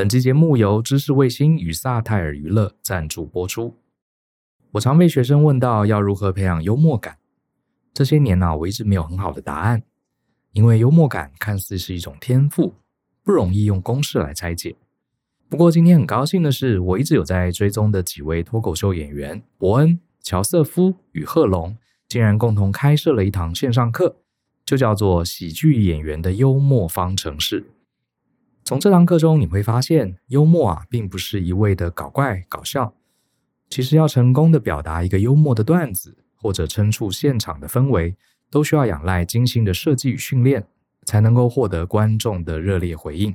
本期节目由知识卫星与萨泰尔娱乐赞助播出。我常被学生问到要如何培养幽默感，这些年呢、啊，我一直没有很好的答案，因为幽默感看似是一种天赋，不容易用公式来拆解。不过今天很高兴的是，我一直有在追踪的几位脱口秀演员伯恩、乔瑟夫与贺龙，竟然共同开设了一堂线上课，就叫做《喜剧演员的幽默方程式》。从这堂课中，你会发现，幽默啊，并不是一味的搞怪搞笑。其实，要成功的表达一个幽默的段子，或者撑出现场的氛围，都需要仰赖精心的设计与训练，才能够获得观众的热烈回应。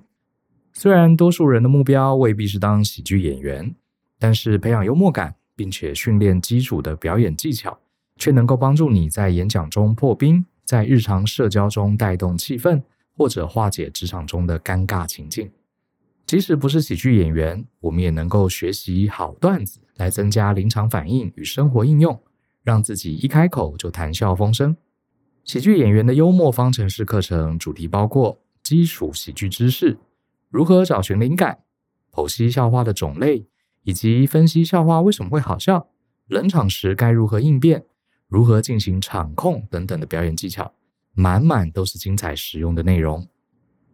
虽然多数人的目标未必是当喜剧演员，但是培养幽默感，并且训练基础的表演技巧，却能够帮助你在演讲中破冰，在日常社交中带动气氛。或者化解职场中的尴尬情境，即使不是喜剧演员，我们也能够学习好段子来增加临场反应与生活应用，让自己一开口就谈笑风生。喜剧演员的幽默方程式课程主题包括基础喜剧知识、如何找寻灵感、剖析笑话的种类，以及分析笑话为什么会好笑、冷场时该如何应变、如何进行场控等等的表演技巧。满满都是精彩实用的内容。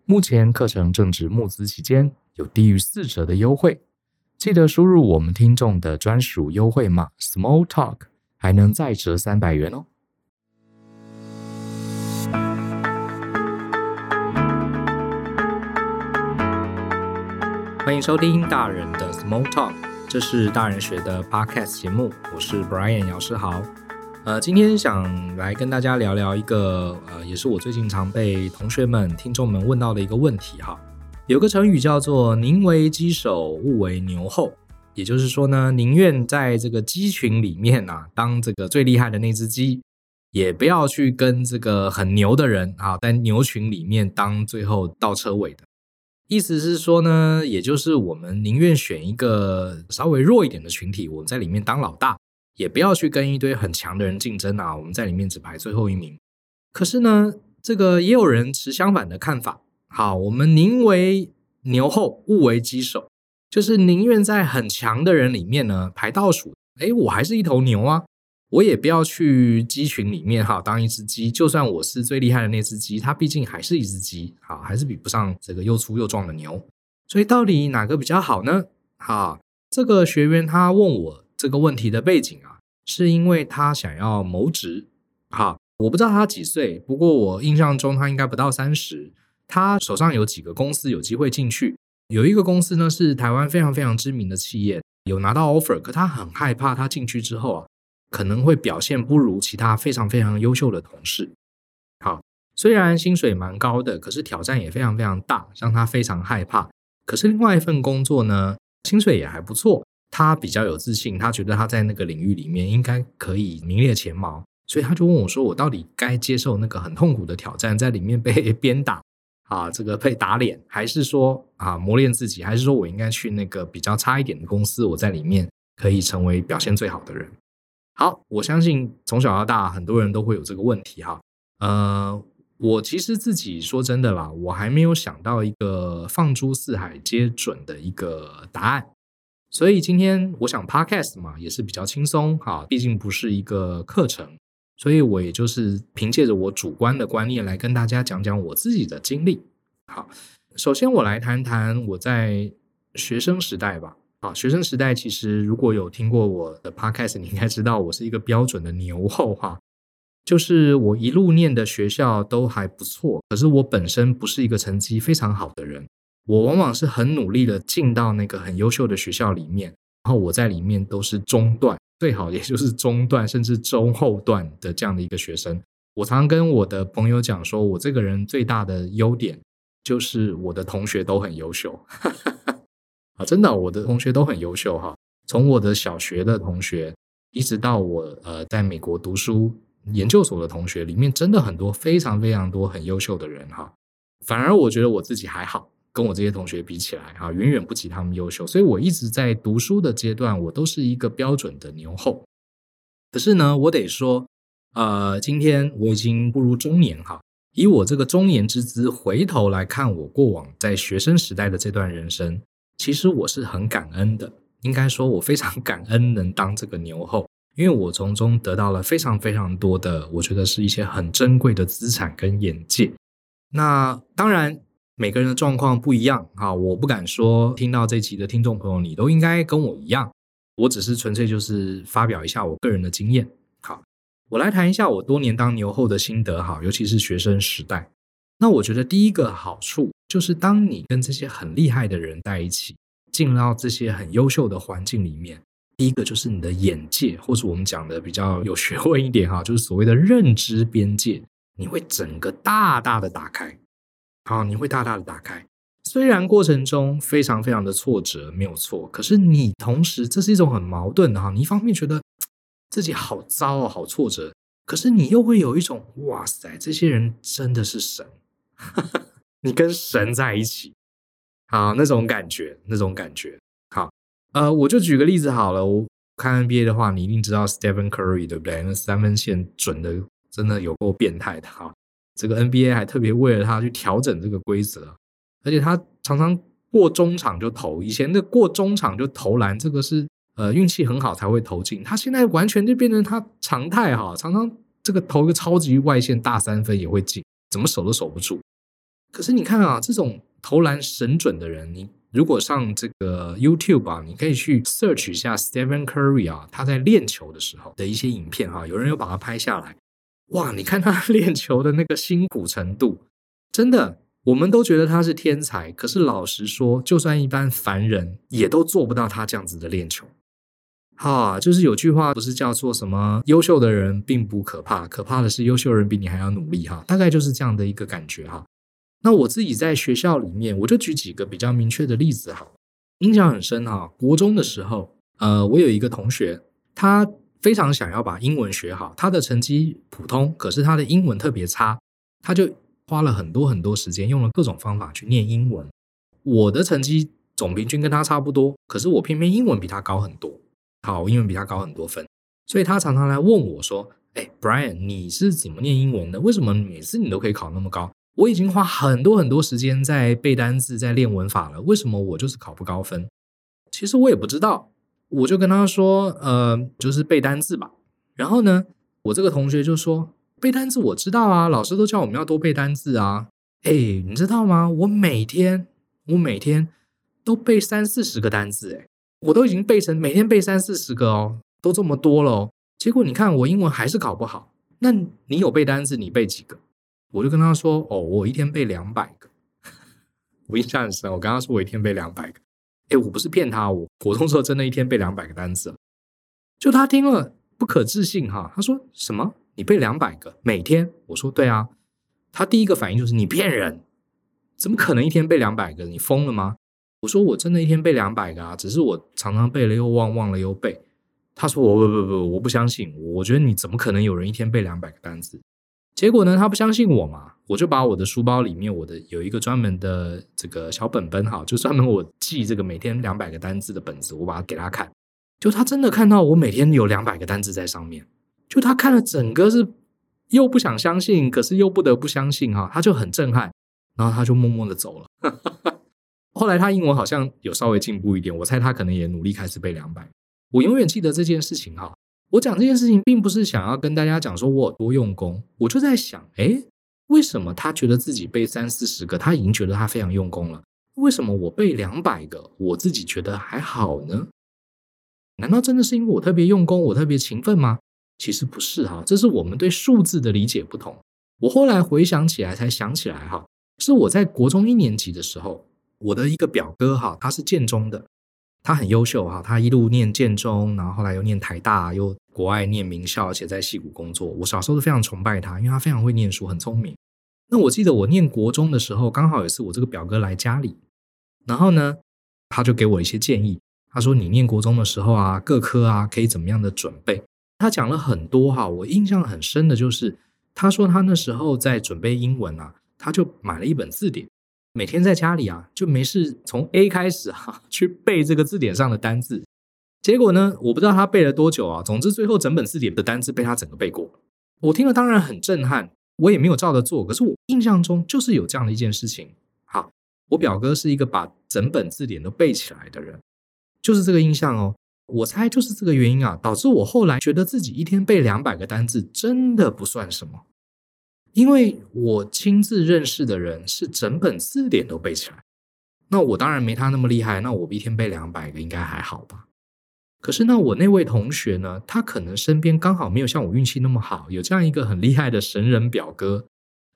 目前课程正值募资期间，有低于四折的优惠，记得输入我们听众的专属优惠码 Small Talk，还能再折三百元哦。欢迎收听大人的 Small Talk，这是大人学的 Podcast 节目，我是 Brian 姚世豪。呃，今天想来跟大家聊聊一个，呃，也是我最近常被同学们、听众们问到的一个问题哈。有个成语叫做“宁为鸡首，勿为牛后”，也就是说呢，宁愿在这个鸡群里面啊，当这个最厉害的那只鸡，也不要去跟这个很牛的人啊，在牛群里面当最后倒车尾的。意思是说呢，也就是我们宁愿选一个稍微弱一点的群体，我们在里面当老大。也不要去跟一堆很强的人竞争啊！我们在里面只排最后一名。可是呢，这个也有人持相反的看法。好，我们宁为牛后，勿为鸡首，就是宁愿在很强的人里面呢排倒数。诶，我还是一头牛啊！我也不要去鸡群里面哈当一只鸡。就算我是最厉害的那只鸡，它毕竟还是一只鸡，好，还是比不上这个又粗又壮的牛。所以到底哪个比较好呢？好，这个学员他问我。这个问题的背景啊，是因为他想要谋职。好，我不知道他几岁，不过我印象中他应该不到三十。他手上有几个公司有机会进去，有一个公司呢是台湾非常非常知名的企业，有拿到 offer，可他很害怕他进去之后啊，可能会表现不如其他非常非常优秀的同事。好，虽然薪水蛮高的，可是挑战也非常非常大，让他非常害怕。可是另外一份工作呢，薪水也还不错。他比较有自信，他觉得他在那个领域里面应该可以名列前茅，所以他就问我说：“我到底该接受那个很痛苦的挑战，在里面被 鞭打啊，这个被打脸，还是说啊磨练自己，还是说我应该去那个比较差一点的公司，我在里面可以成为表现最好的人？”好，我相信从小到大很多人都会有这个问题哈。呃，我其实自己说真的啦，我还没有想到一个放诸四海皆准的一个答案。所以今天我想 Podcast 嘛，也是比较轻松哈，毕竟不是一个课程，所以我也就是凭借着我主观的观念来跟大家讲讲我自己的经历。好，首先我来谈谈我在学生时代吧。啊，学生时代其实如果有听过我的 Podcast，你应该知道我是一个标准的牛后哈，就是我一路念的学校都还不错，可是我本身不是一个成绩非常好的人。我往往是很努力的进到那个很优秀的学校里面，然后我在里面都是中段，最好也就是中段甚至中后段的这样的一个学生。我常常跟我的朋友讲说，我这个人最大的优点就是我的同学都很优秀，啊，真的，我的同学都很优秀哈。从我的小学的同学，一直到我呃在美国读书研究所的同学，里面真的很多非常非常多很优秀的人哈。反而我觉得我自己还好。跟我这些同学比起来，哈，远远不及他们优秀，所以我一直在读书的阶段，我都是一个标准的牛后。可是呢，我得说，呃，今天我已经步入中年，哈，以我这个中年之姿回头来看我过往在学生时代的这段人生，其实我是很感恩的，应该说我非常 感恩能当这个牛后，因为我从中得到了非常非常多的，我觉得是一些很珍贵的资产跟眼界。那当然，每个人的状况不一样啊，我不敢说听到这集的听众朋友你都应该跟我一样，我只是纯粹就是发表一下我个人的经验。好，我来谈一下我多年当牛后的心得哈，尤其是学生时代。那我觉得第一个好处就是，当你跟这些很厉害的人在一起，进入到这些很优秀的环境里面，第一个就是你的眼界，或是我们讲的比较有学问一点哈，就是所谓的认知边界，你会整个大大的打开，好，你会大大的打开。虽然过程中非常非常的挫折，没有错，可是你同时这是一种很矛盾的哈，你一方面觉得自己好糟哦，好挫折，可是你又会有一种哇塞，这些人真的是神。你跟神在一起，好，那种感觉，那种感觉，好，呃，我就举个例子好了。我看 NBA 的话，你一定知道 Stephen Curry 对不对？那三分线准的真的有够变态的哈。这个 NBA 还特别为了他去调整这个规则，而且他常常过中场就投。以前的过中场就投篮，这个是呃运气很好才会投进。他现在完全就变成他常态哈，常常这个投个超级外线大三分也会进，怎么守都守不住。可是你看啊，这种投篮神准的人，你如果上这个 YouTube 啊，你可以去 search 一下 Stephen Curry 啊，他在练球的时候的一些影片哈，有人有把它拍下来。哇，你看他 练球的那个辛苦程度，真的，我们都觉得他是天才。可是老实说，就算一般凡人也都做不到他这样子的练球。哈，就是有句话不是叫做什么“优秀的人并不可怕，可怕的是优秀人比你还要努力”哈，大概就是这样的一个感觉哈。那我自己在学校里面，我就举几个比较明确的例子哈，印象很深哈。国中的时候，呃，我有一个同学，他非常想要把英文学好，他的成绩普通，可是他的英文特别差，他就花了很多很多时间，用了各种方法去念英文。我的成绩总平均跟他差不多，可是我偏偏英文比他高很多，好，英文比他高很多分，所以他常常来问我说：“哎，Brian，你是怎么念英文的？为什么每次你都可以考那么高？”我已经花很多很多时间在背单词，在练文法了，为什么我就是考不高分？其实我也不知道，我就跟他说，呃，就是背单字吧。然后呢，我这个同学就说，背单字我知道啊，老师都叫我们要多背单字啊。哎，你知道吗？我每天我每天都背三四十个单字，哎，我都已经背成每天背三四十个哦，都这么多了哦。结果你看我英文还是考不好。那你有背单字，你背几个？我就跟他说：“哦，我一天背两百个，我印象很深。我跟他说我一天背两百个，哎，我不是骗他，我国中时候真的一天背两百个单词。就他听了不可置信哈，他说什么？你背两百个每天？我说对啊。他第一个反应就是你骗人，怎么可能一天背两百个？你疯了吗？我说我真的一天背两百个啊，只是我常常背了又忘，忘了又背。他说我不不不，我不相信，我觉得你怎么可能有人一天背两百个单词？”结果呢，他不相信我嘛，我就把我的书包里面我的有一个专门的这个小本本哈，就专门我记这个每天两百个单字的本子，我把它给他看，就他真的看到我每天有两百个单字在上面，就他看了整个是又不想相信，可是又不得不相信哈，他就很震撼，然后他就默默的走了。后来他英文好像有稍微进步一点，我猜他可能也努力开始背两百。我永远记得这件事情哈。我讲这件事情，并不是想要跟大家讲说我有多用功，我就在想，诶，为什么他觉得自己背三四十个，他已经觉得他非常用功了？为什么我背两百个，我自己觉得还好呢？难道真的是因为我特别用功，我特别勤奋吗？其实不是哈，这是我们对数字的理解不同。我后来回想起来，才想起来哈，是我在国中一年级的时候，我的一个表哥哈，他是建中的。他很优秀哈，他一路念建中，然后后来又念台大，又国外念名校，而且在戏谷工作。我小时候都非常崇拜他，因为他非常会念书，很聪明。那我记得我念国中的时候，刚好也是我这个表哥来家里，然后呢，他就给我一些建议。他说：“你念国中的时候啊，各科啊可以怎么样的准备？”他讲了很多哈，我印象很深的就是，他说他那时候在准备英文啊，他就买了一本字典。每天在家里啊，就没事从 A 开始、啊，去背这个字典上的单字。结果呢，我不知道他背了多久啊。总之，最后整本字典的单字被他整个背过。我听了当然很震撼，我也没有照着做。可是我印象中就是有这样的一件事情。好，我表哥是一个把整本字典都背起来的人，就是这个印象哦。我猜就是这个原因啊，导致我后来觉得自己一天背两百个单字真的不算什么，因为我亲自认识的人是整本字典都背起来，那我当然没他那么厉害，那我一天背两百个应该还好吧？可是呢，我那位同学呢，他可能身边刚好没有像我运气那么好，有这样一个很厉害的神人表哥，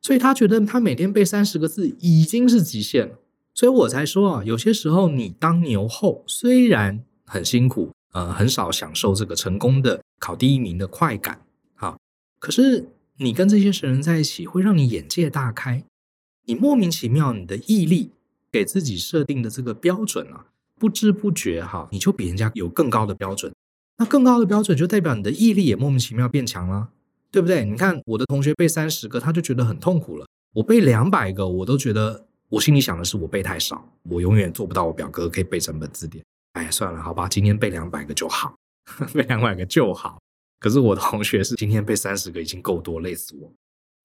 所以他觉得他每天背三十个字已经是极限了。所以我才说啊，有些时候你当牛后虽然很辛苦，呃，很少享受这个成功的考第一名的快感，好，可是你跟这些神人在一起，会让你眼界大开，你莫名其妙，你的毅力给自己设定的这个标准啊。不知不觉哈，你就比人家有更高的标准，那更高的标准就代表你的毅力也莫名其妙变强了，对不对？你看我的同学背三十个，他就觉得很痛苦了；我背两百个，我都觉得我心里想的是我背太少，我永远做不到我表哥可以背整本字典。哎，算了，好吧，今天背两百个就好，背两百个就好。可是我的同学是今天背三十个已经够多，累死我。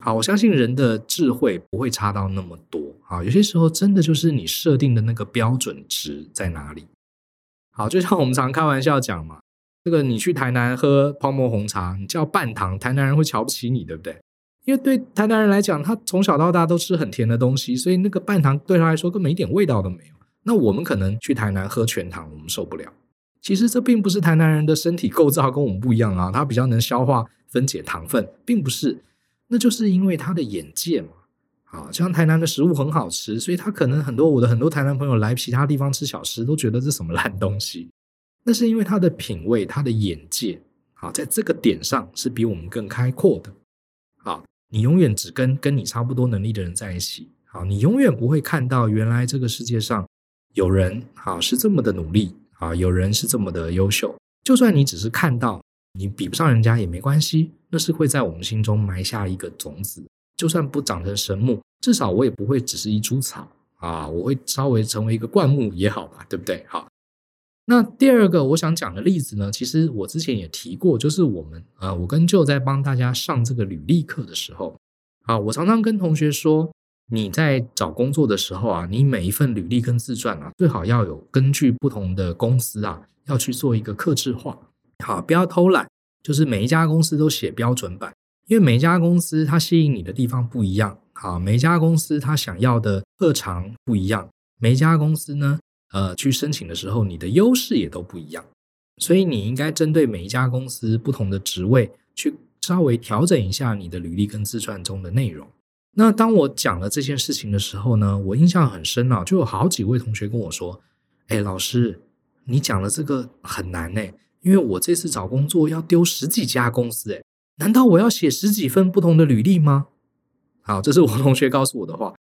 好，我相信人的智慧不会差到那么多啊。有些时候真的就是你设定的那个标准值在哪里。好，就像我们常开玩笑讲嘛，这个你去台南喝泡沫红茶，你叫半糖，台南人会瞧不起你，对不对？因为对台南人来讲，他从小到大都吃很甜的东西，所以那个半糖对他来说根本一点味道都没有。那我们可能去台南喝全糖，我们受不了。其实这并不是台南人的身体构造跟我们不一样啊，他比较能消化分解糖分，并不是。那就是因为他的眼界嘛，啊，像台南的食物很好吃，所以他可能很多我的很多台南朋友来其他地方吃小吃，都觉得这什么烂东西。那是因为他的品味，他的眼界，啊，在这个点上是比我们更开阔的。啊，你永远只跟跟你差不多能力的人在一起，啊，你永远不会看到原来这个世界上有人啊是这么的努力，啊，有人是这么的优秀。就算你只是看到。你比不上人家也没关系，那是会在我们心中埋下一个种子。就算不长成神木，至少我也不会只是一株草啊，我会稍微成为一个灌木也好吧，对不对？好，那第二个我想讲的例子呢，其实我之前也提过，就是我们啊，我跟舅在帮大家上这个履历课的时候，啊，我常常跟同学说，你在找工作的时候啊，你每一份履历跟自传啊，最好要有根据不同的公司啊，要去做一个克制化。好，不要偷懒，就是每一家公司都写标准版，因为每一家公司它吸引你的地方不一样。好，每一家公司它想要的特长不一样，每一家公司呢，呃，去申请的时候，你的优势也都不一样，所以你应该针对每一家公司不同的职位，去稍微调整一下你的履历跟自传中的内容。那当我讲了这件事情的时候呢，我印象很深啊，就有好几位同学跟我说：“哎，老师，你讲的这个很难呢。”因为我这次找工作要丢十几家公司，诶，难道我要写十几份不同的履历吗？好，这是我同学告诉我的话。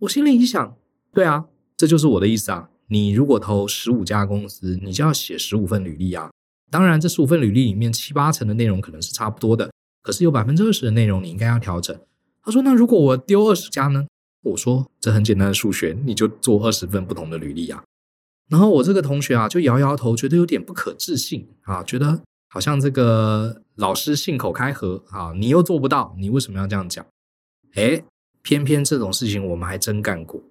我心里一想，对啊，这就是我的意思啊。你如果投十五家公司，你就要写十五份履历啊。当然，这十五份履历里面七八成的内容可能是差不多的，可是有百分之二十的内容你应该要调整。他说：“那如果我丢二十家呢？”我说：“这很简单的数学，你就做二十份不同的履历啊。”然后我这个同学啊，就摇摇头，觉得有点不可置信啊，觉得好像这个老师信口开河啊，你又做不到，你为什么要这样讲？诶，偏偏这种事情我们还真干过。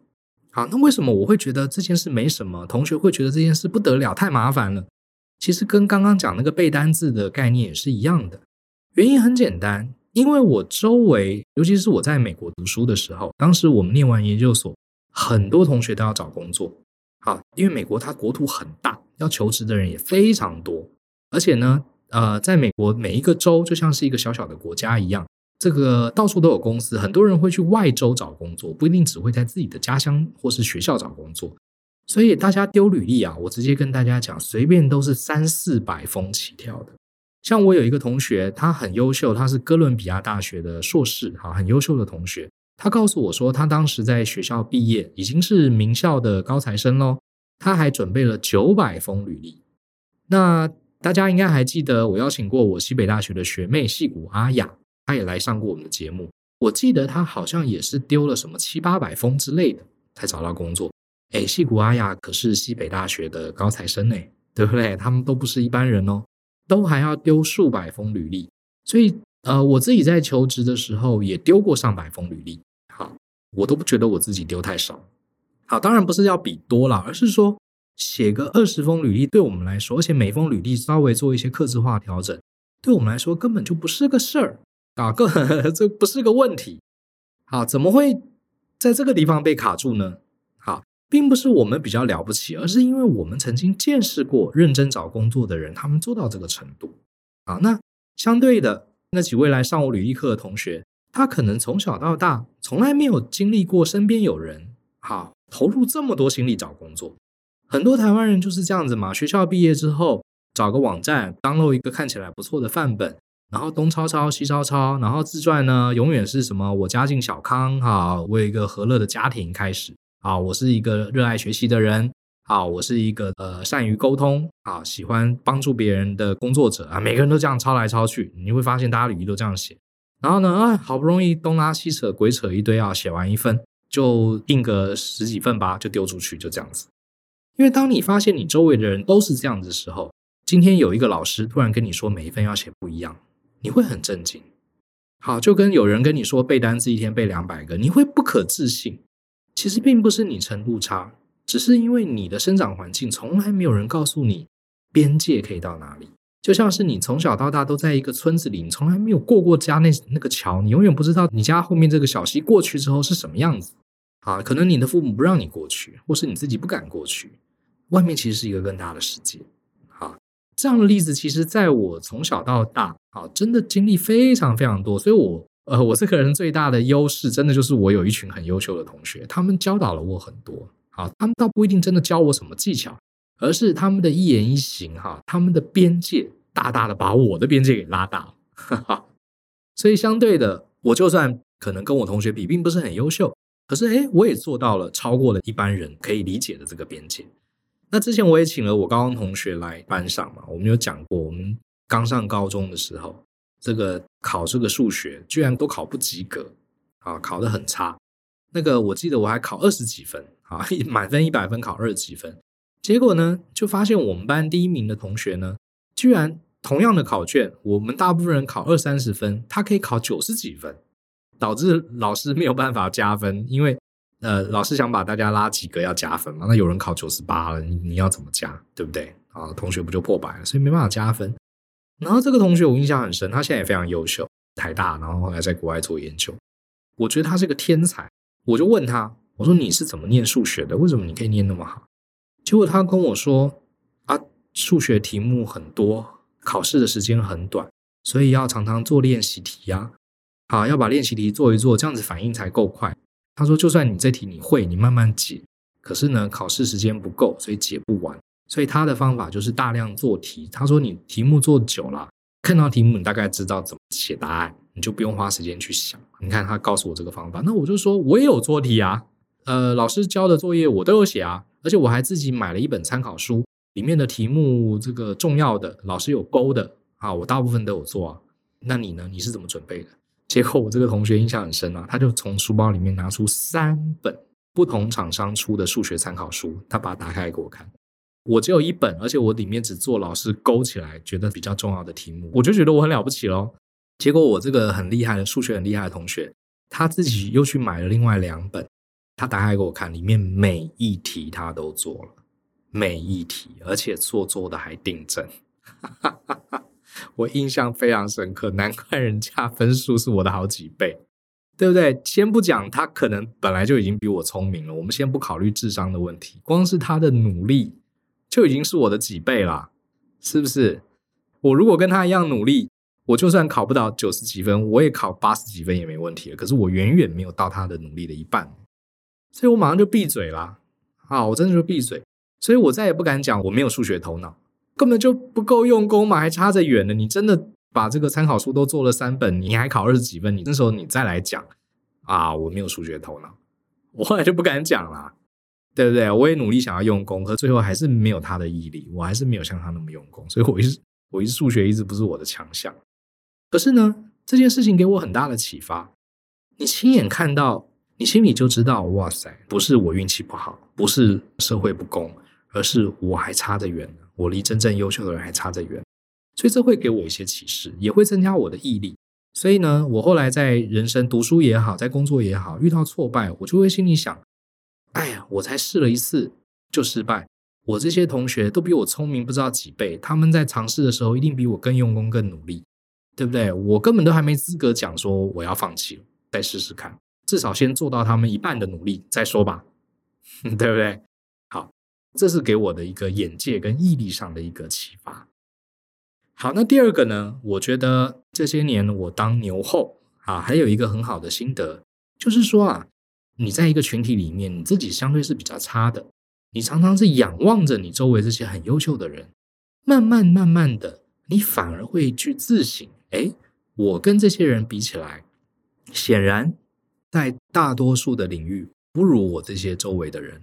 好，那为什么我会觉得这件事没什么？同学会觉得这件事不得了，太麻烦了。其实跟刚刚讲那个背单字的概念也是一样的。原因很简单，因为我周围，尤其是我在美国读书的时候，当时我们念完研究所，很多同学都要找工作。好，因为美国它国土很大，要求职的人也非常多，而且呢，呃，在美国每一个州就像是一个小小的国家一样，这个到处都有公司，很多人会去外州找工作，不一定只会在自己的家乡或是学校找工作，所以大家丢履历啊，我直接跟大家讲，随便都是三四百封起跳的。像我有一个同学，他很优秀，他是哥伦比亚大学的硕士，哈，很优秀的同学。他告诉我说，他当时在学校毕业，已经是名校的高材生喽。他还准备了九百封履历。那大家应该还记得，我邀请过我西北大学的学妹矽谷阿雅，她也来上过我们的节目。我记得她好像也是丢了什么七八百封之类的，才找到工作。哎，矽谷阿雅可是西北大学的高材生呢，对不对？他们都不是一般人哦，都还要丢数百封履历。所以，呃，我自己在求职的时候也丢过上百封履历。好，我都不觉得我自己丢太少。好，当然不是要比多了，而是说写个二十封履历对我们来说，而且每封履历稍微做一些刻字化调整，对我们来说根本就不是个事儿啊，个 这不是个问题。好，怎么会在这个地方被卡住呢？并不是我们比较了不起，而是因为我们曾经见识过认真找工作的人，他们做到这个程度。啊，那相对的那几位来上我履历课的同学，他可能从小到大从来没有经历过身边有人好投入这么多心力找工作。很多台湾人就是这样子嘛，学校毕业之后找个网站张露一个看起来不错的范本，然后东抄抄西抄抄，然后自传呢永远是什么我家境小康哈，我有一个和乐的家庭开始啊，我是一个热爱学习的人。啊，我是一个呃善于沟通啊，喜欢帮助别人的工作者啊。每个人都这样抄来抄去，你会发现大家履历都这样写。然后呢，啊，好不容易东拉西扯，鬼扯一堆啊，写完一份就印个十几份吧，就丢出去，就这样子。因为当你发现你周围的人都是这样子的时候，今天有一个老师突然跟你说每一份要写不一样，你会很震惊。好，就跟有人跟你说背单词一天背两百个，你会不可置信。其实并不是你程度差。只是因为你的生长环境从来没有人告诉你边界可以到哪里，就像是你从小到大都在一个村子里，你从来没有过过家那那个桥，你永远不知道你家后面这个小溪过去之后是什么样子啊。可能你的父母不让你过去，或是你自己不敢过去，外面其实是一个更大的世界。啊，这样的例子其实在我从小到大，啊，真的经历非常非常多，所以我呃，我这个人最大的优势，真的就是我有一群很优秀的同学，他们教导了我很多。好，他们倒不一定真的教我什么技巧，而是他们的一言一行，哈，他们的边界大大的把我的边界给拉大了，哈哈。所以相对的，我就算可能跟我同学比，并不是很优秀，可是诶，我也做到了超过了一般人可以理解的这个边界。那之前我也请了我高中同学来班上嘛，我们有讲过，我们刚上高中的时候，这个考这个数学居然都考不及格，啊，考得很差。那个我记得我还考二十几分。啊，满分一百分考二十几分，结果呢，就发现我们班第一名的同学呢，居然同样的考卷，我们大部分人考二三十分，他可以考九十几分，导致老师没有办法加分，因为呃，老师想把大家拉几个要加分嘛，那有人考九十八了，你你要怎么加，对不对？啊，同学不就破百了，所以没办法加分。然后这个同学我印象很深，他现在也非常优秀，台大，然后后来在国外做研究，我觉得他是个天才，我就问他。我说，你是怎么念数学的？为什么你可以念那么好？结果他跟我说啊，数学题目很多，考试的时间很短，所以要常常做练习题呀。好，要把练习题做一做，这样子反应才够快。他说，就算你这题你会，你慢慢解，可是呢，考试时间不够，所以解不完。所以他的方法就是大量做题。他说，你题目做久了，看到题目你大概知道怎么写答案，你就不用花时间去想。你看他告诉我这个方法，那我就说我也有做题啊。呃，老师交的作业我都有写啊，而且我还自己买了一本参考书，里面的题目这个重要的，老师有勾的啊，我大部分都有做啊。那你呢？你是怎么准备的？结果我这个同学印象很深啊，他就从书包里面拿出三本不同厂商出的数学参考书，他把它打开给我看。我只有一本，而且我里面只做老师勾起来觉得比较重要的题目，我就觉得我很了不起喽。结果我这个很厉害的数学很厉害的同学，他自己又去买了另外两本。他打开给我看，里面每一题他都做了，每一题，而且做做的还订正，我印象非常深刻。难怪人家分数是我的好几倍，对不对？先不讲他可能本来就已经比我聪明了，我们先不考虑智商的问题，光是他的努力就已经是我的几倍了，是不是？我如果跟他一样努力，我就算考不到九十几分，我也考八十几分也没问题了。可是我远远没有到他的努力的一半。所以我马上就闭嘴了，啊，我真的就闭嘴，所以我再也不敢讲我没有数学头脑，根本就不够用功嘛，还差着远呢。你真的把这个参考书都做了三本，你还考二十几分，你那时候你再来讲啊，我没有数学头脑，我后来就不敢讲了，对不对？我也努力想要用功，可最后还是没有他的毅力，我还是没有像他那么用功，所以我一直我一直数学一直不是我的强项。可是呢，这件事情给我很大的启发，你亲眼看到。你心里就知道，哇塞，不是我运气不好，不是社会不公，而是我还差得远，我离真正优秀的人还差得远。所以这会给我一些启示，也会增加我的毅力。所以呢，我后来在人生读书也好，在工作也好，遇到挫败，我就会心里想：哎呀，我才试了一次就失败。我这些同学都比我聪明不知道几倍，他们在尝试的时候一定比我更用功、更努力，对不对？我根本都还没资格讲说我要放弃了，再试试看，至少先做到他们一半的努力再说吧，对不对？好，这是给我的一个眼界跟毅力上的一个启发。好，那第二个呢？我觉得这些年我当牛后啊，还有一个很好的心得，就是说啊，你在一个群体里面，你自己相对是比较差的。你常常是仰望着你周围这些很优秀的人，慢慢慢慢的，你反而会去自省：诶，我跟这些人比起来，显然在大多数的领域不如我这些周围的人。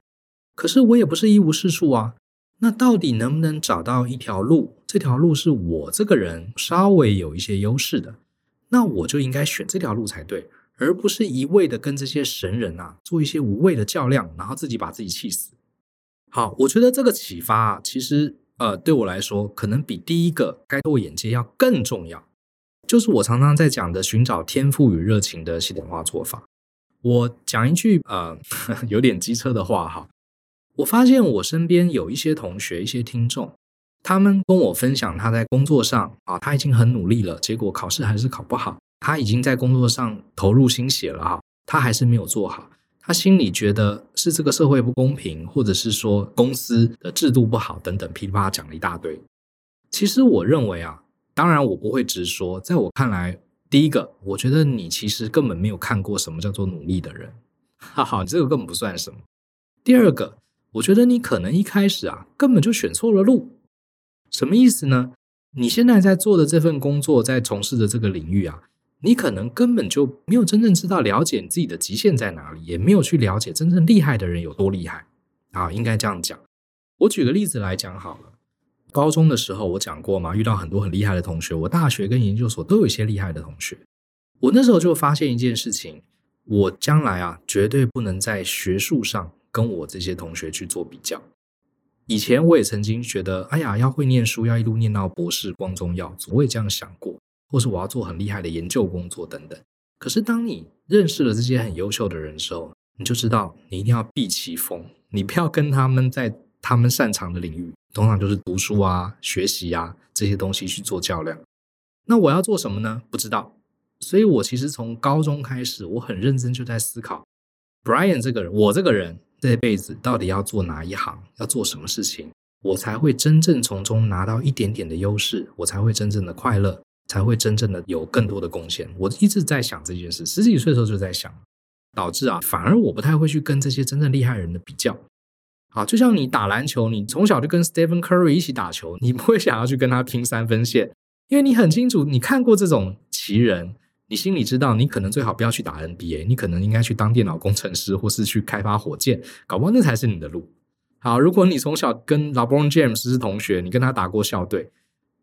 可是我也不是一无是处啊。那到底能不能找到一条路？这条路是我这个人稍微有一些优势的，那我就应该选这条路才对，而不是一味的跟这些神人啊做一些无谓的较量，然后自己把自己气死。好，我觉得这个启发啊，其实呃，对我来说，可能比第一个开拓眼界要更重要。就是我常常在讲的寻找天赋与热情的系统化做法。我讲一句呃 有点机车的话哈，我发现我身边有一些同学、一些听众，他们跟我分享他在工作上啊，他已经很努力了，结果考试还是考不好。他已经在工作上投入心血了哈，他还是没有做好。他心里觉得是这个社会不公平，或者是说公司的制度不好等等，噼里啪啦讲了一大堆。其实我认为啊，当然我不会直说，在我看来，第一个，我觉得你其实根本没有看过什么叫做努力的人，哈哈，这个根本不算什么。第二个，我觉得你可能一开始啊，根本就选错了路。什么意思呢？你现在在做的这份工作，在从事的这个领域啊。你可能根本就没有真正知道了解你自己的极限在哪里，也没有去了解真正厉害的人有多厉害啊，应该这样讲。我举个例子来讲好了。高中的时候我讲过嘛，遇到很多很厉害的同学。我大学跟研究所都有一些厉害的同学。我那时候就发现一件事情，我将来啊绝对不能在学术上跟我这些同学去做比较。以前我也曾经觉得，哎呀，要会念书，要一路念到博士，光宗耀祖，我也这样想过。或是我要做很厉害的研究工作等等，可是当你认识了这些很优秀的人的时候，你就知道你一定要避其锋，你不要跟他们在他们擅长的领域，通常就是读书啊、学习啊这些东西去做较量。那我要做什么呢？不知道。所以我其实从高中开始，我很认真就在思考，Brian 这个人，我这个人这辈子到底要做哪一行，要做什么事情，我才会真正从中拿到一点点的优势，我才会真正的快乐。才会真正的有更多的贡献。我一直在想这件事，十几岁的时候就在想，导致啊，反而我不太会去跟这些真正厉害人的比较。好，就像你打篮球，你从小就跟 Stephen Curry 一起打球，你不会想要去跟他拼三分线，因为你很清楚，你看过这种奇人，你心里知道，你可能最好不要去打 NBA，你可能应该去当电脑工程师，或是去开发火箭，搞不好那才是你的路。好，如果你从小跟 LeBron James 是同学，你跟他打过校队。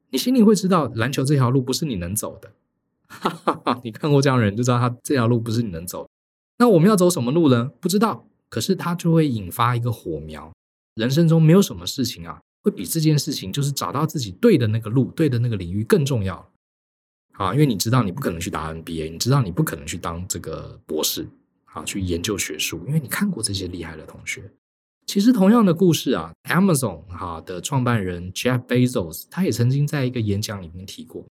你心里会知道，篮球这条路不是你能走的。哈哈哈，你看过这样的人，就知道他这条路不是你能走。那我们要走什么路呢？不知道。可是他就会引发一个火苗。人生中没有什么事情啊，会比这件事情就是找到自己对的那个路、对的那个领域更重要。啊，因为你知道你不可能去打 NBA，你知道你不可能去当这个博士，啊，去研究学术，因为你看过这些厉害的同学。其实同样的故事啊，Amazon 哈的创办人 Jeff Bezos，他也曾经在一个演讲里面提过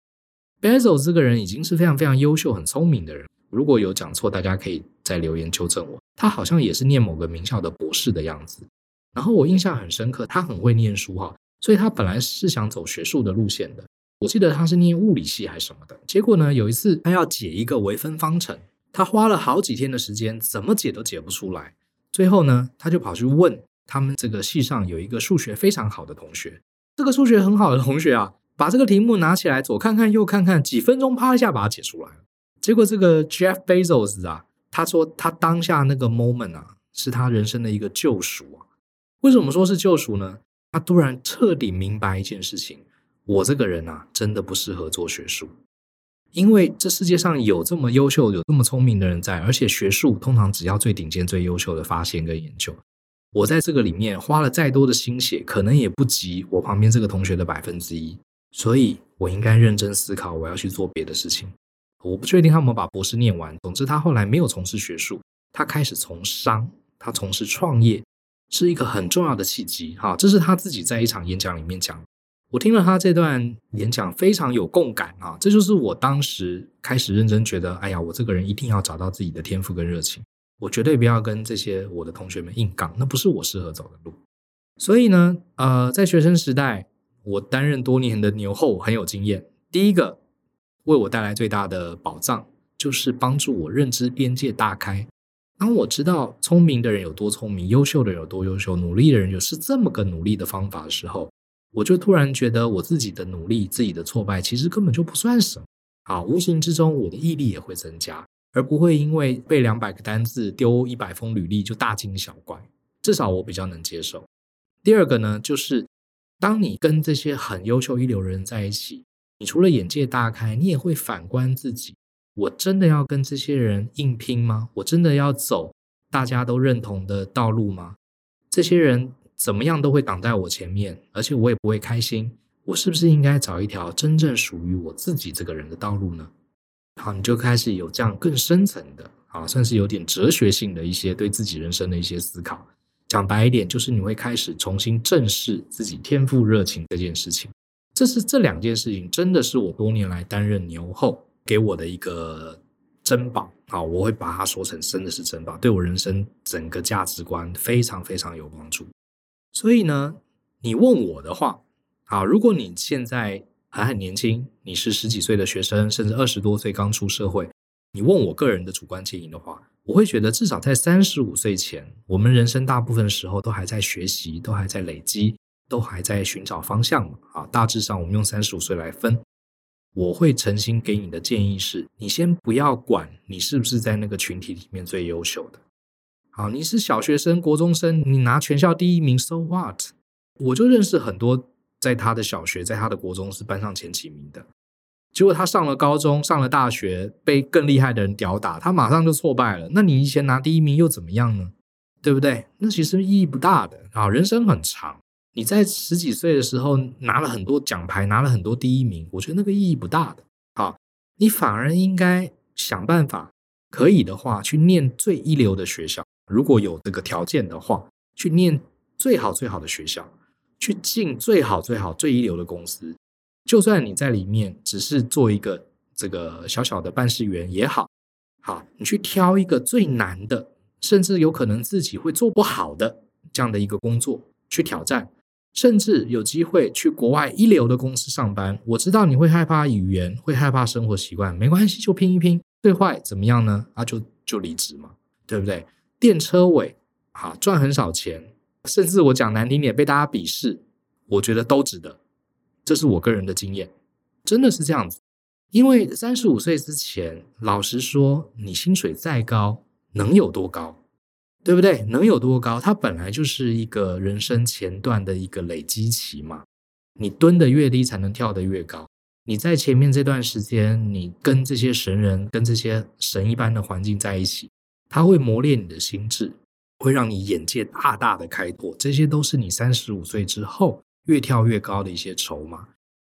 ，Bezos 这个人已经是非常非常优秀、很聪明的人。如果有讲错，大家可以在留言纠正我。他好像也是念某个名校的博士的样子。然后我印象很深刻，他很会念书哈，所以他本来是想走学术的路线的。我记得他是念物理系还是什么的。结果呢，有一次他要解一个微分方程，他花了好几天的时间，怎么解都解不出来。最后呢，他就跑去问他们这个系上有一个数学非常好的同学。这个数学很好的同学啊，把这个题目拿起来左看看右看看，几分钟啪一下把它解出来了。结果这个 Jeff Bezos 啊，他说他当下那个 moment 啊，是他人生的一个救赎啊。为什么说是救赎呢？他突然彻底明白一件事情：我这个人啊，真的不适合做学术。因为这世界上有这么优秀、有这么聪明的人在，而且学术通常只要最顶尖、最优秀的发现跟研究。我在这个里面花了再多的心血，可能也不及我旁边这个同学的百分之一。所以我应该认真思考，我要去做别的事情。我不确定他有没有把博士念完。总之，他后来没有从事学术，他开始从商，他从事创业是一个很重要的契机。哈，这是他自己在一场演讲里面讲。我听了他这段演讲，非常有共感啊！这就是我当时开始认真觉得，哎呀，我这个人一定要找到自己的天赋跟热情，我绝对不要跟这些我的同学们硬杠，那不是我适合走的路。所以呢，呃，在学生时代，我担任多年的牛后很有经验。第一个为我带来最大的宝藏，就是帮助我认知边界大开。当我知道聪明的人有多聪明，优秀的人有多优秀，努力的人有是这么个努力的方法的时候。我就突然觉得我自己的努力、自己的挫败，其实根本就不算什么。好，无形之中我的毅力也会增加，而不会因为背两百个单字、丢一百封履历就大惊小怪。至少我比较能接受。第二个呢，就是当你跟这些很优秀一流人在一起，你除了眼界大开，你也会反观自己：我真的要跟这些人硬拼吗？我真的要走大家都认同的道路吗？这些人。怎么样都会挡在我前面，而且我也不会开心。我是不是应该找一条真正属于我自己这个人的道路呢？好，你就开始有这样更深层的，啊，算是有点哲学性的一些对自己人生的一些思考。讲白一点，就是你会开始重新正视自己天赋热情这件事情。这是这两件事情，真的是我多年来担任牛后给我的一个珍宝。啊，我会把它说成真的是珍宝，对我人生整个价值观非常非常有帮助。所以呢，你问我的话，啊，如果你现在还很年轻，你是十几岁的学生，甚至二十多岁刚出社会，你问我个人的主观建议的话，我会觉得至少在三十五岁前，我们人生大部分时候都还在学习，都还在累积，都还在寻找方向嘛。啊，大致上我们用三十五岁来分，我会诚心给你的建议是，你先不要管你是不是在那个群体里面最优秀的。啊，你是小学生、国中生，你拿全校第一名，so what？我就认识很多在他的小学、在他的国中是班上前几名的，结果他上了高中、上了大学，被更厉害的人吊打，他马上就挫败了。那你以前拿第一名又怎么样呢？对不对？那其实意义不大的啊。人生很长，你在十几岁的时候拿了很多奖牌，拿了很多第一名，我觉得那个意义不大的。好，你反而应该想办法，可以的话去念最一流的学校。如果有这个条件的话，去念最好最好的学校，去进最好最好最一流的公司，就算你在里面只是做一个这个小小的办事员也好，好，你去挑一个最难的，甚至有可能自己会做不好的这样的一个工作去挑战，甚至有机会去国外一流的公司上班。我知道你会害怕语言，会害怕生活习惯，没关系，就拼一拼，最坏怎么样呢？啊，就就离职嘛，对不对？电车尾，啊赚很少钱，甚至我讲难听点被大家鄙视，我觉得都值得。这是我个人的经验，真的是这样子。因为三十五岁之前，老实说，你薪水再高，能有多高？对不对？能有多高？它本来就是一个人生前段的一个累积期嘛。你蹲得越低，才能跳得越高。你在前面这段时间，你跟这些神人，跟这些神一般的环境在一起。它会磨练你的心智，会让你眼界大大的开拓，这些都是你三十五岁之后越跳越高的一些筹码。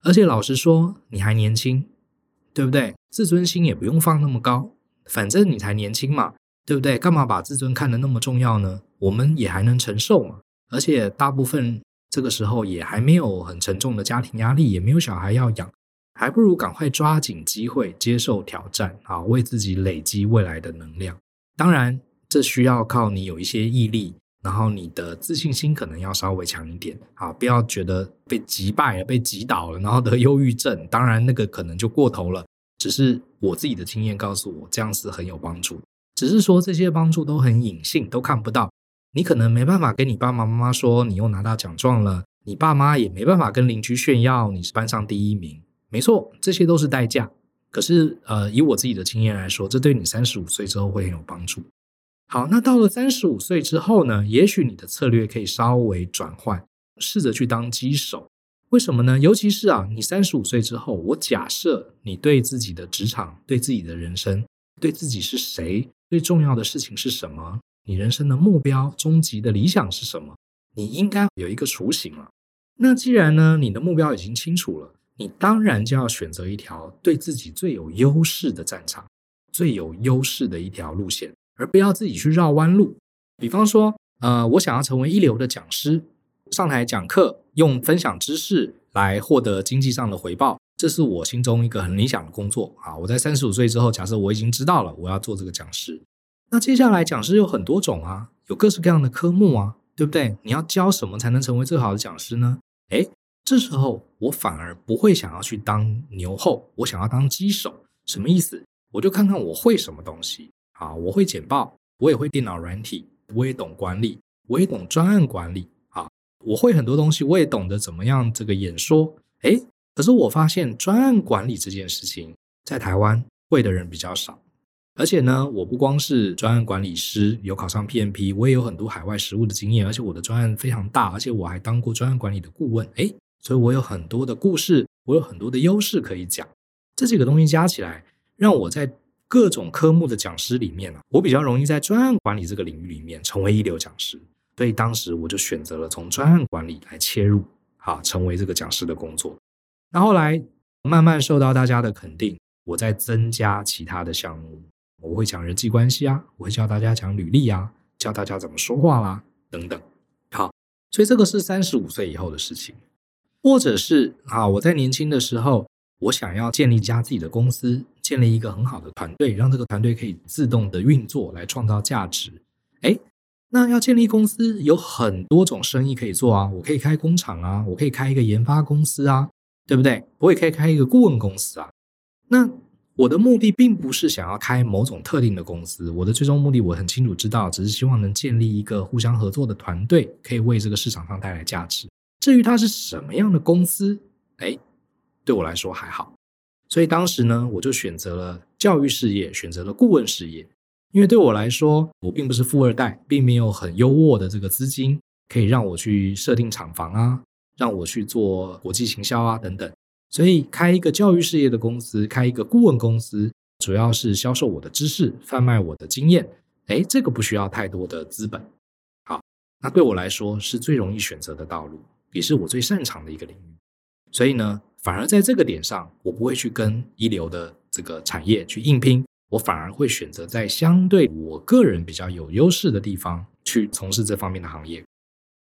而且老实说，你还年轻，对不对？自尊心也不用放那么高，反正你才年轻嘛，对不对？干嘛把自尊看得那么重要呢？我们也还能承受嘛。而且大部分这个时候也还没有很沉重的家庭压力，也没有小孩要养，还不如赶快抓紧机会，接受挑战啊，为自己累积未来的能量。当然，这需要靠你有一些毅力，然后你的自信心可能要稍微强一点啊，不要觉得被击败了、被击倒了，然后得忧郁症。当然，那个可能就过头了。只是我自己的经验告诉我，这样是很有帮助。只是说这些帮助都很隐性，都看不到。你可能没办法跟你爸爸妈妈说你又拿到奖状了，你爸妈也没办法跟邻居炫耀你是班上第一名。没错，这些都是代价。可是，呃，以我自己的经验来说，这对你三十五岁之后会很有帮助。好，那到了三十五岁之后呢？也许你的策略可以稍微转换，试着去当机手。为什么呢？尤其是啊，你三十五岁之后，我假设你对自己的职场、对自己的人生、对自己是谁、最重要的事情是什么，你人生的目标、终极的理想是什么，你应该有一个雏形了。那既然呢，你的目标已经清楚了。你当然就要选择一条对自己最有优势的战场，最有优势的一条路线，而不要自己去绕弯路。比方说，呃，我想要成为一流的讲师，上台讲课，用分享知识来获得经济上的回报，这是我心中一个很理想的工作啊。我在三十五岁之后，假设我已经知道了我要做这个讲师，那接下来讲师有很多种啊，有各式各样的科目啊，对不对？你要教什么才能成为最好的讲师呢？诶，这时候我反而不会想要去当牛后，我想要当鸡手，什么意思？我就看看我会什么东西啊，我会简报，我也会电脑软体。我也懂管理，我也懂专案管理啊，我会很多东西，我也懂得怎么样这个演说。诶，可是我发现专案管理这件事情在台湾会的人比较少，而且呢，我不光是专案管理师，有考上 PMP，我也有很多海外实务的经验，而且我的专案非常大，而且我还当过专案管理的顾问。诶，所以我有很多的故事，我有很多的优势可以讲。这几个东西加起来，让我在。各种科目的讲师里面啊，我比较容易在专案管理这个领域里面成为一流讲师，所以当时我就选择了从专案管理来切入，啊，成为这个讲师的工作。那后来慢慢受到大家的肯定，我在增加其他的项目，我会讲人际关系啊，我会教大家讲履历啊，教大家怎么说话啦，等等。好，所以这个是三十五岁以后的事情，或者是啊，我在年轻的时候，我想要建立一家自己的公司。建立一个很好的团队，让这个团队可以自动的运作，来创造价值。诶，那要建立公司有很多种生意可以做啊，我可以开工厂啊，我可以开一个研发公司啊，对不对？我也可以开一个顾问公司啊。那我的目的并不是想要开某种特定的公司，我的最终目的我很清楚知道，只是希望能建立一个互相合作的团队，可以为这个市场上带来价值。至于它是什么样的公司，诶，对我来说还好。所以当时呢，我就选择了教育事业，选择了顾问事业，因为对我来说，我并不是富二代，并没有很优渥的这个资金，可以让我去设定厂房啊，让我去做国际行销啊等等。所以开一个教育事业的公司，开一个顾问公司，主要是销售我的知识，贩卖我的经验。诶，这个不需要太多的资本。好，那对我来说是最容易选择的道路，也是我最擅长的一个领域。所以呢，反而在这个点上，我不会去跟一流的这个产业去硬拼，我反而会选择在相对我个人比较有优势的地方去从事这方面的行业。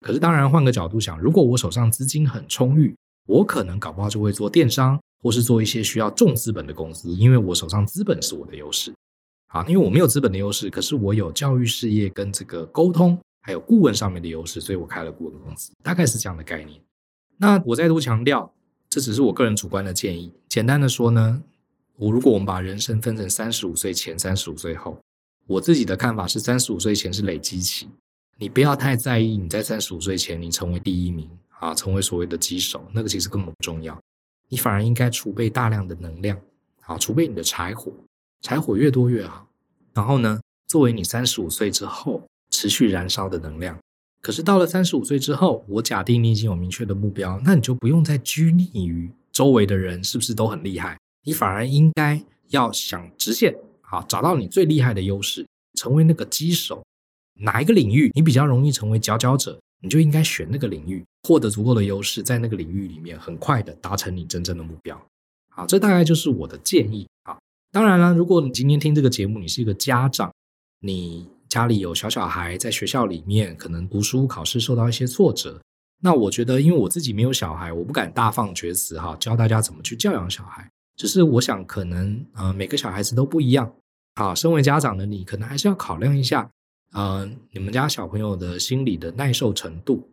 可是当然换个角度想，如果我手上资金很充裕，我可能搞不好就会做电商，或是做一些需要重资本的公司，因为我手上资本是我的优势。啊，因为我没有资本的优势，可是我有教育事业跟这个沟通还有顾问上面的优势，所以我开了顾问公司，大概是这样的概念。那我再度强调。这只是我个人主观的建议。简单的说呢，我如果我们把人生分成三十五岁前、三十五岁后，我自己的看法是，三十五岁前是累积期，你不要太在意你在三十五岁前你成为第一名啊，成为所谓的棘手，那个其实根本不重要。你反而应该储备大量的能量，啊，储备你的柴火，柴火越多越好。然后呢，作为你三十五岁之后持续燃烧的能量。可是到了三十五岁之后，我假定你已经有明确的目标，那你就不用再拘泥于周围的人是不是都很厉害，你反而应该要想直线，好，找到你最厉害的优势，成为那个鸡首。哪一个领域你比较容易成为佼佼者，你就应该选那个领域，获得足够的优势，在那个领域里面很快的达成你真正的目标。好，这大概就是我的建议。好，当然了，如果你今天听这个节目，你是一个家长，你。家里有小小孩，在学校里面可能读书考试受到一些挫折，那我觉得，因为我自己没有小孩，我不敢大放厥词哈，教大家怎么去教养小孩。只是我想，可能呃每个小孩子都不一样，啊，身为家长的你，可能还是要考量一下，呃，你们家小朋友的心理的耐受程度。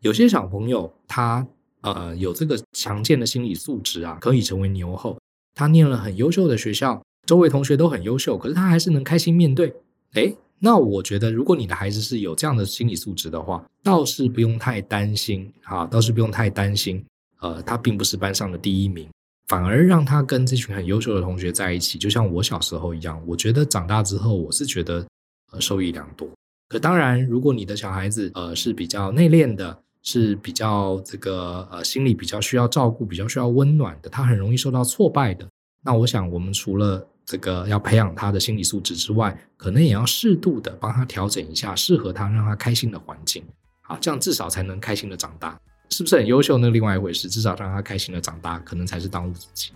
有些小朋友他呃有这个强健的心理素质啊，可以成为牛后。他念了很优秀的学校，周围同学都很优秀，可是他还是能开心面对。诶那我觉得，如果你的孩子是有这样的心理素质的话，倒是不用太担心啊，倒是不用太担心。呃，他并不是班上的第一名，反而让他跟这群很优秀的同学在一起，就像我小时候一样。我觉得长大之后，我是觉得呃受益良多。可当然，如果你的小孩子呃是比较内敛的，是比较这个呃心理比较需要照顾、比较需要温暖的，他很容易受到挫败的。那我想，我们除了这个要培养他的心理素质之外，可能也要适度的帮他调整一下适合他、让他开心的环境，好，这样至少才能开心的长大。是不是很优秀？那另外一回事，至少让他开心的长大，可能才是当务之急。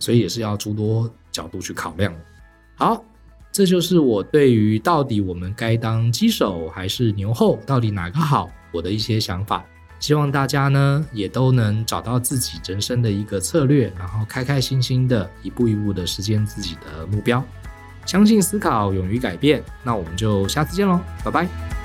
所以也是要诸多角度去考量。好，这就是我对于到底我们该当鸡手还是牛后，到底哪个好，我的一些想法。希望大家呢也都能找到自己人生的一个策略，然后开开心心的一步一步的实现自己的目标。相信思考，勇于改变。那我们就下次见喽，拜拜。